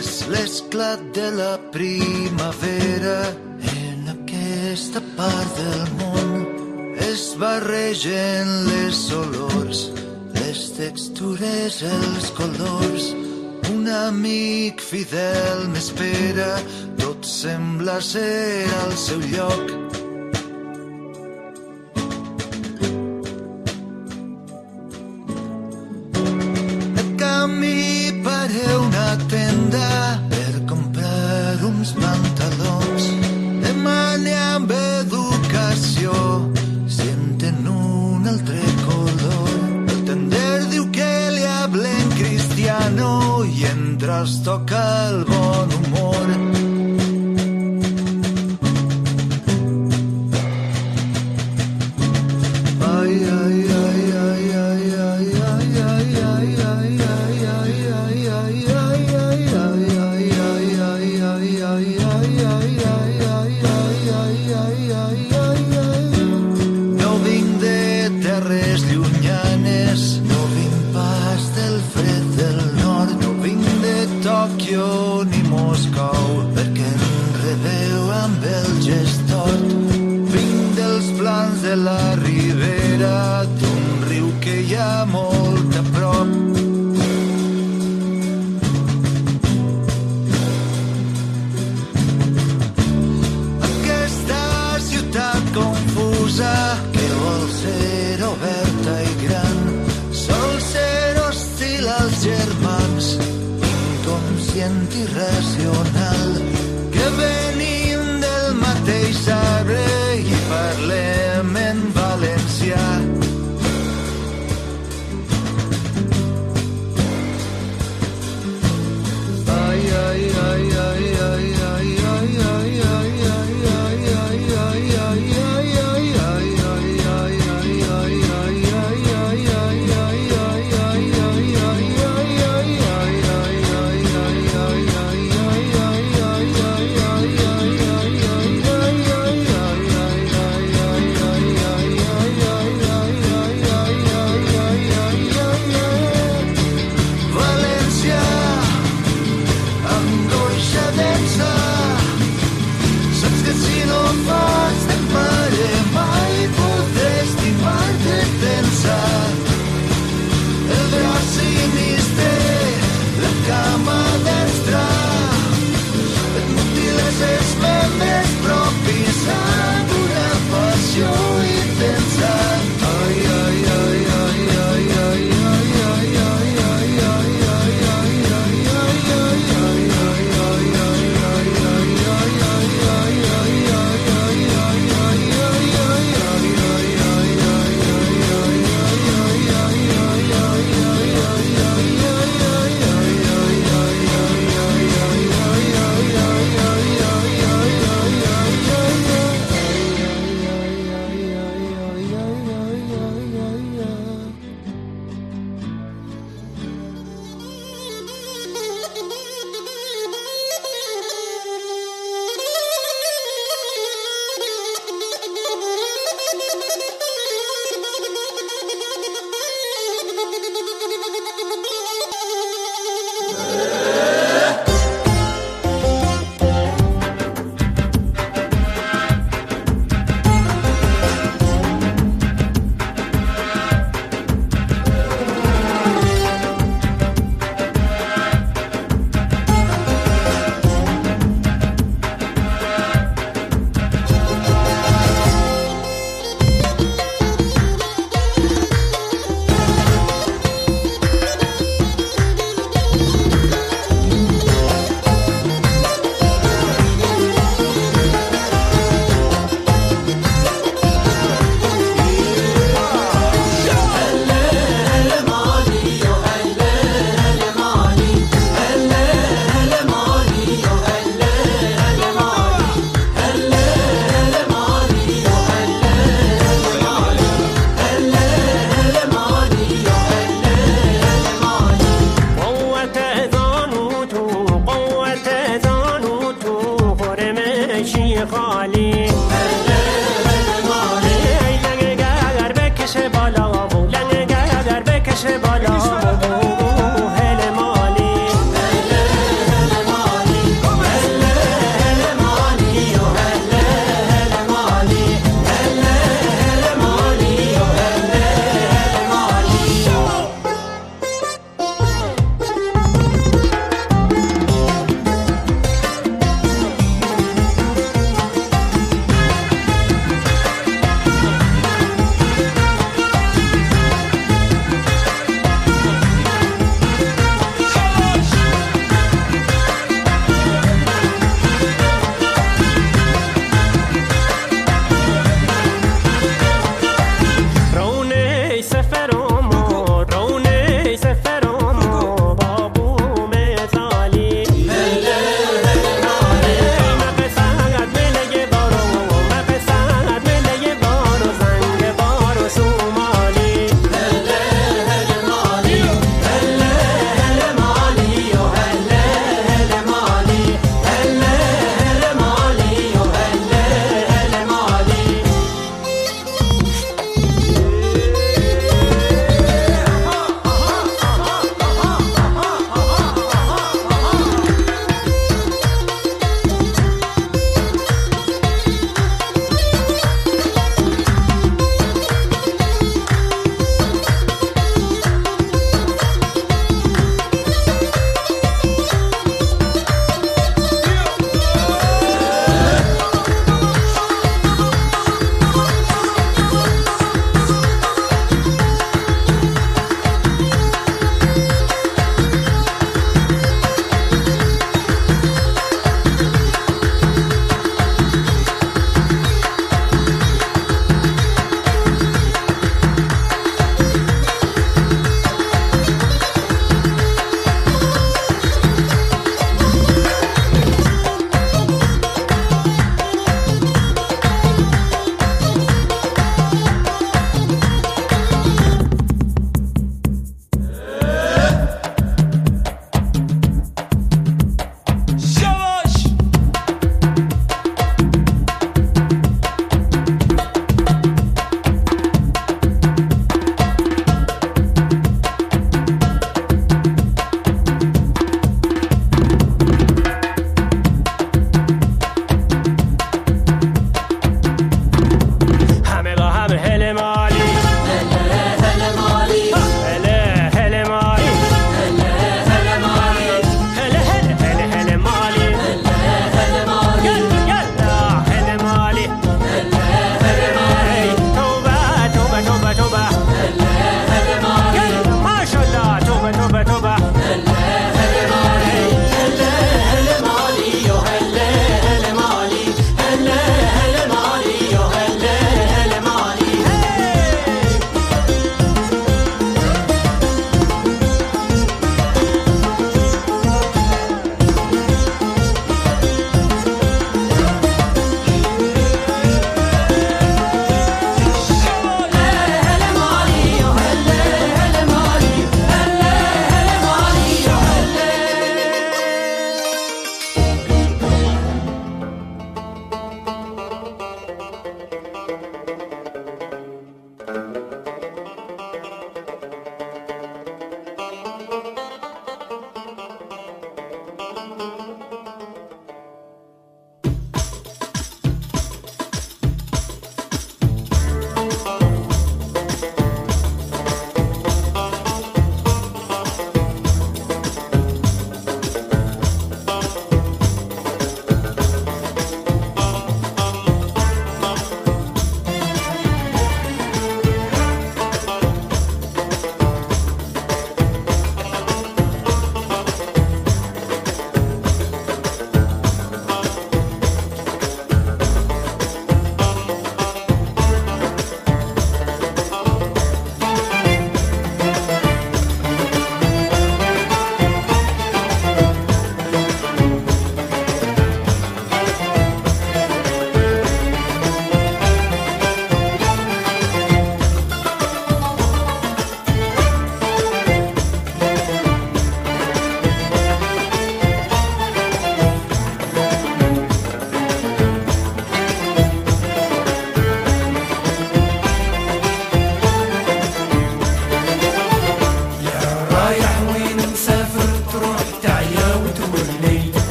És l'esclat de la primavera en aquesta part del món. Es barregen les olors, les textures, els colors. Un amic fidel m'espera, tot sembla ser al seu lloc. ay, ay.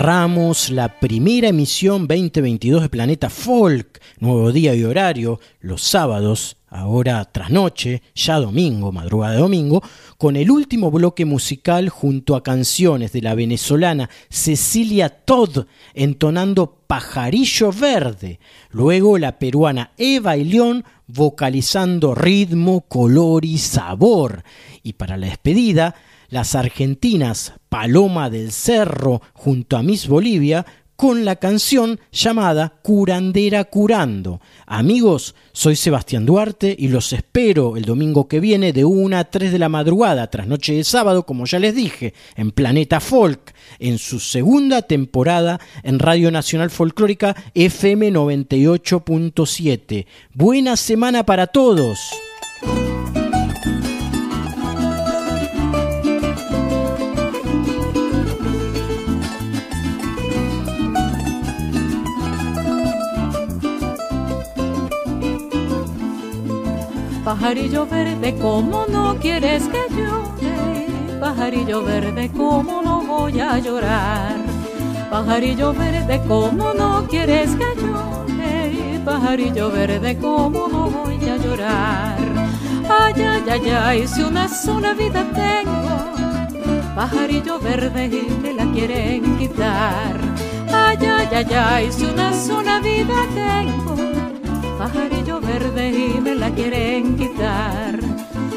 Cerramos la primera emisión 2022 de Planeta Folk, nuevo día y horario, los sábados, ahora tras noche, ya domingo, madrugada de domingo, con el último bloque musical junto a canciones de la venezolana Cecilia Todd entonando Pajarillo Verde, luego la peruana Eva y León vocalizando ritmo, color y sabor, y para la despedida, las argentinas Paloma del Cerro junto a Miss Bolivia con la canción llamada Curandera Curando. Amigos, soy Sebastián Duarte y los espero el domingo que viene de 1 a 3 de la madrugada, tras noche de sábado, como ya les dije, en Planeta Folk, en su segunda temporada en Radio Nacional Folclórica FM 98.7. Buena semana para todos. Pajarillo verde, ¿cómo no quieres que llore? Pajarillo verde, ¿cómo no voy a llorar? Pajarillo verde, ¿cómo no quieres que llore? Pajarillo verde, ¿cómo no voy a llorar? Ay, ay, ay, ay, si una sola vida tengo, pajarillo verde y me la quieren quitar. Ay, ay, ay, ay, si una sola vida tengo, pajarillo verde y me la quieren quitar.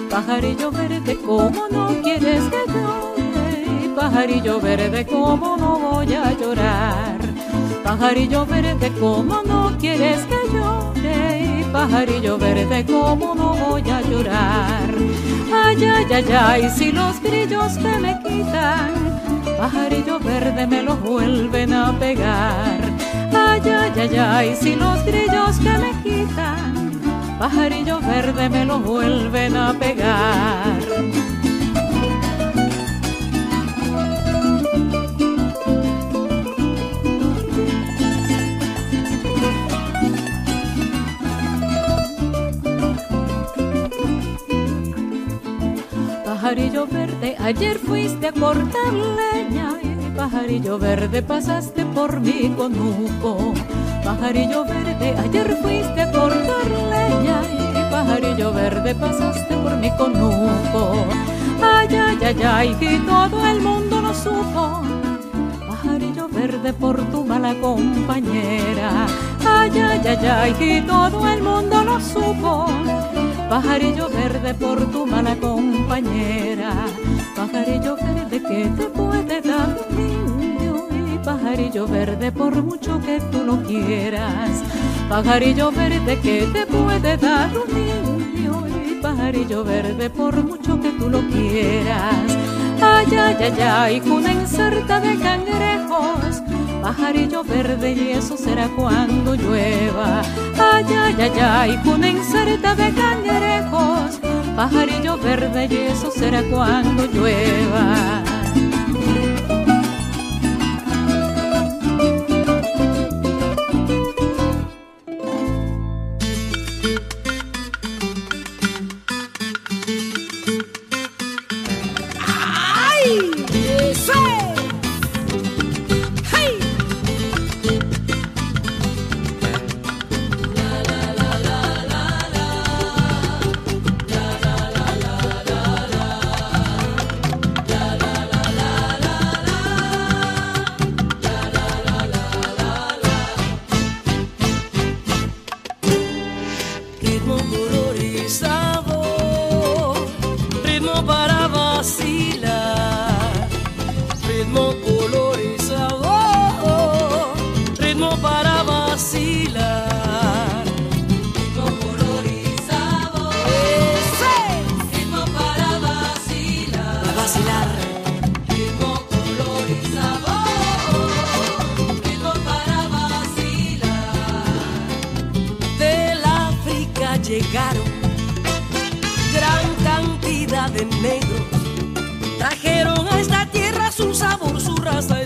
Pajarillo verde, ¿cómo no quieres que llore? Pajarillo verde, ¿cómo no voy a llorar? Pajarillo verde, ¿cómo no quieres que llore? Pajarillo verde, ¿cómo no voy a llorar? Ay, ay, ay, ay, si los grillos que me quitan, pajarillo verde me los vuelven a pegar. Ay, ay, ay, ay, si los grillos que me quitan, pajarillo verde me los vuelven a pegar. Pajarillo verde, ayer fuiste a cortar leña y pajarillo verde pasaste por mi conuco. Pajarillo verde, ayer fuiste a cortar leña y pajarillo verde pasaste por mi conuco. Ay, ay, ay, ay, y todo el mundo lo supo. Pajarillo verde por tu mala compañera. Ay, ay, ay, ay, y todo el mundo lo supo. Pajarillo verde por tu mala compañera. Pajarillo verde que te puede dar pajarillo verde por mucho que tú lo quieras. Pajarillo verde que te puede dar un niño. Y pajarillo verde por mucho que tú lo quieras. Ay, ay, ay, ay, una inserta de cangrejos pajarillo verde y eso será cuando llueva. Ay, ay, ay, ay, una inserta de cangrejos, pajarillo verde y eso será cuando llueva. Llegaron gran cantidad de negros. Trajeron a esta tierra su sabor, su raza